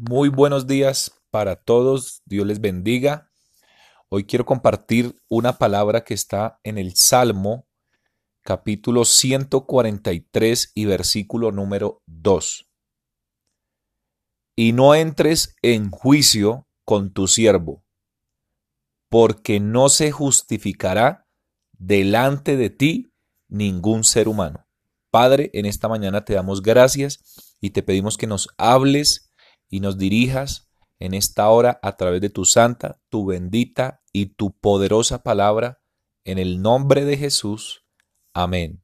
Muy buenos días para todos, Dios les bendiga. Hoy quiero compartir una palabra que está en el Salmo capítulo 143 y versículo número 2. Y no entres en juicio con tu siervo, porque no se justificará delante de ti ningún ser humano. Padre, en esta mañana te damos gracias y te pedimos que nos hables y nos dirijas en esta hora a través de tu santa, tu bendita y tu poderosa palabra, en el nombre de Jesús. Amén.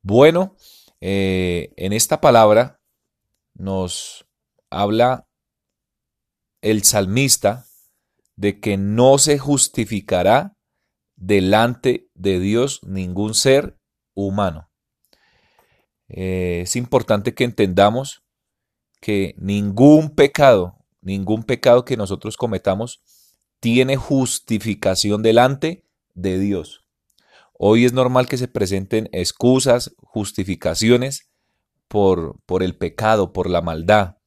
Bueno, eh, en esta palabra nos habla el salmista de que no se justificará delante de Dios ningún ser humano. Eh, es importante que entendamos que ningún pecado, ningún pecado que nosotros cometamos tiene justificación delante de Dios. Hoy es normal que se presenten excusas, justificaciones por, por el pecado, por la maldad,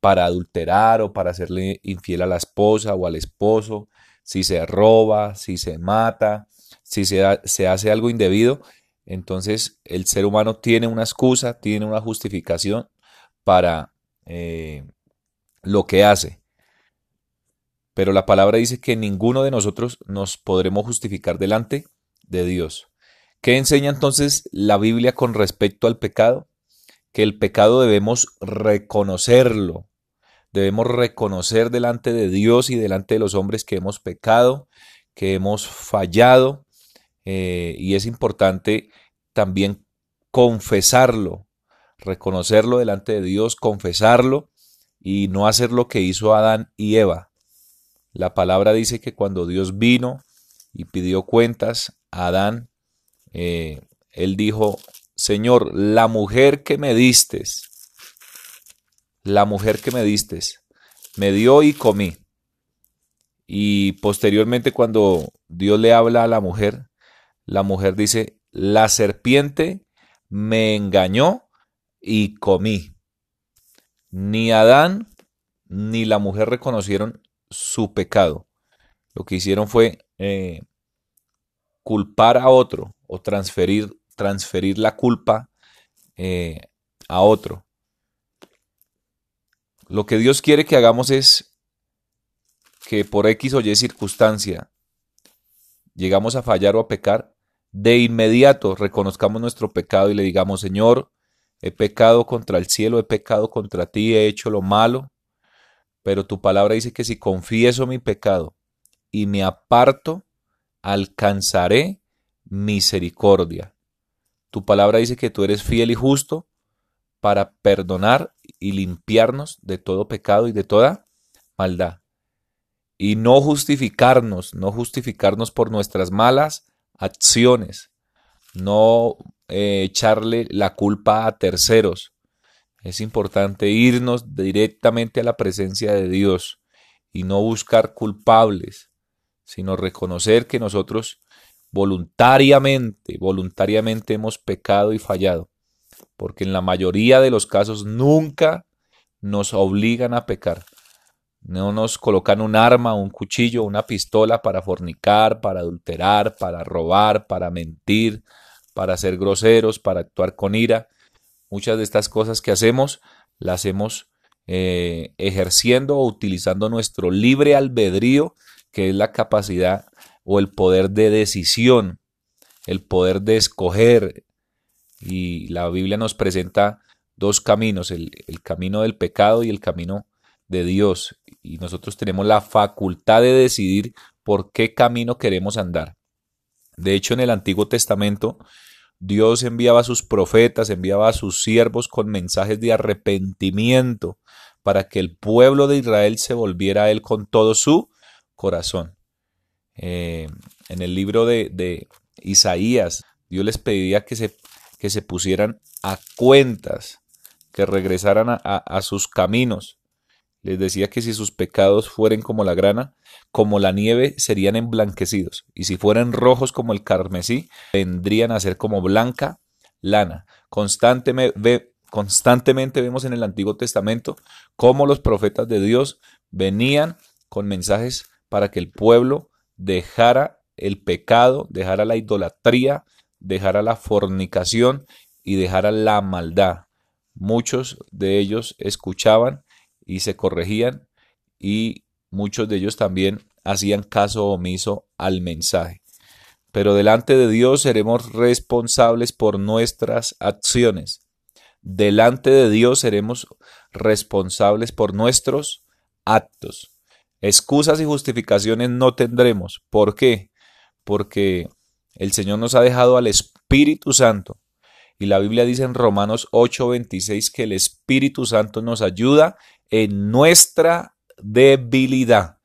para adulterar o para hacerle infiel a la esposa o al esposo, si se roba, si se mata, si se, se hace algo indebido, entonces el ser humano tiene una excusa, tiene una justificación para eh, lo que hace. Pero la palabra dice que ninguno de nosotros nos podremos justificar delante de Dios. ¿Qué enseña entonces la Biblia con respecto al pecado? Que el pecado debemos reconocerlo. Debemos reconocer delante de Dios y delante de los hombres que hemos pecado, que hemos fallado. Eh, y es importante también confesarlo, reconocerlo delante de Dios, confesarlo y no hacer lo que hizo Adán y Eva. La palabra dice que cuando Dios vino y pidió cuentas a Adán, eh, él dijo, Señor, la mujer que me distes, la mujer que me distes, me dio y comí. Y posteriormente cuando Dios le habla a la mujer, la mujer dice, la serpiente me engañó y comí. Ni Adán ni la mujer reconocieron su pecado. Lo que hicieron fue eh, culpar a otro o transferir, transferir la culpa eh, a otro. Lo que Dios quiere que hagamos es que por X o Y circunstancia llegamos a fallar o a pecar, de inmediato reconozcamos nuestro pecado y le digamos, Señor, he pecado contra el cielo, he pecado contra ti, he hecho lo malo, pero tu palabra dice que si confieso mi pecado y me aparto, alcanzaré misericordia. Tu palabra dice que tú eres fiel y justo para perdonar y limpiarnos de todo pecado y de toda maldad. Y no justificarnos, no justificarnos por nuestras malas acciones, no eh, echarle la culpa a terceros. Es importante irnos directamente a la presencia de Dios y no buscar culpables, sino reconocer que nosotros voluntariamente, voluntariamente hemos pecado y fallado, porque en la mayoría de los casos nunca nos obligan a pecar. No nos colocan un arma, un cuchillo, una pistola para fornicar, para adulterar, para robar, para mentir, para ser groseros, para actuar con ira. Muchas de estas cosas que hacemos las hacemos eh, ejerciendo o utilizando nuestro libre albedrío, que es la capacidad o el poder de decisión, el poder de escoger. Y la Biblia nos presenta dos caminos, el, el camino del pecado y el camino de Dios y nosotros tenemos la facultad de decidir por qué camino queremos andar. De hecho, en el Antiguo Testamento, Dios enviaba a sus profetas, enviaba a sus siervos con mensajes de arrepentimiento para que el pueblo de Israel se volviera a Él con todo su corazón. Eh, en el libro de, Isaías, Dios les pedía que se, que se pusieran a cuentas, que regresaran a sus caminos, les decía que si sus pecados fueren como la grana, como la nieve, serían emblanquecidos, y si fueran rojos como el carmesí, vendrían a ser como blanca lana. Constantemente, constantemente vemos en el Antiguo Testamento cómo los profetas de Dios venían con mensajes para que el pueblo dejara el pecado, dejara la idolatría, dejara la fornicación y dejara la maldad. Muchos de ellos escuchaban y se corregían y muchos de ellos también hacían caso omiso al mensaje. Pero delante de Dios seremos responsables por nuestras acciones. Delante de Dios seremos responsables por nuestros actos. Excusas y justificaciones no tendremos. ¿Por qué? Porque el Señor nos ha dejado al Espíritu Santo. Y la Biblia dice en Romanos 8:26 que el Espíritu Santo nos ayuda en nuestra debilidad.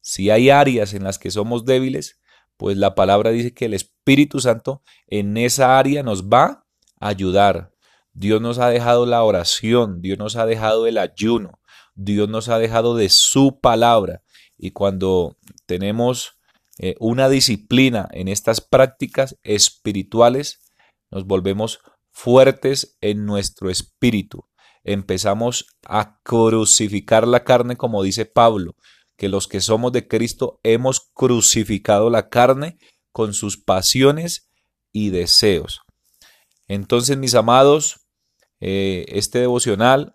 Si hay áreas en las que somos débiles, pues la palabra dice que el Espíritu Santo en esa área nos va a ayudar. Dios nos ha dejado la oración, Dios nos ha dejado el ayuno, Dios nos ha dejado de su palabra. Y cuando tenemos eh, una disciplina en estas prácticas espirituales, nos volvemos fuertes en nuestro espíritu. Empezamos a crucificar la carne, como dice Pablo, que los que somos de Cristo hemos crucificado la carne con sus pasiones y deseos. Entonces, mis amados, eh, este devocional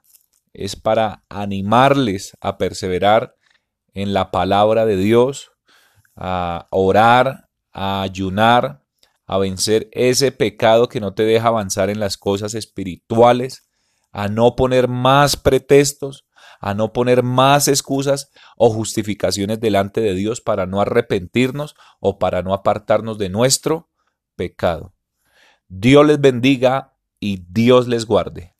es para animarles a perseverar en la palabra de Dios, a orar, a ayunar, a vencer ese pecado que no te deja avanzar en las cosas espirituales, a no poner más pretextos, a no poner más excusas o justificaciones delante de Dios para no arrepentirnos o para no apartarnos de nuestro pecado. Dios les bendiga y Dios les guarde.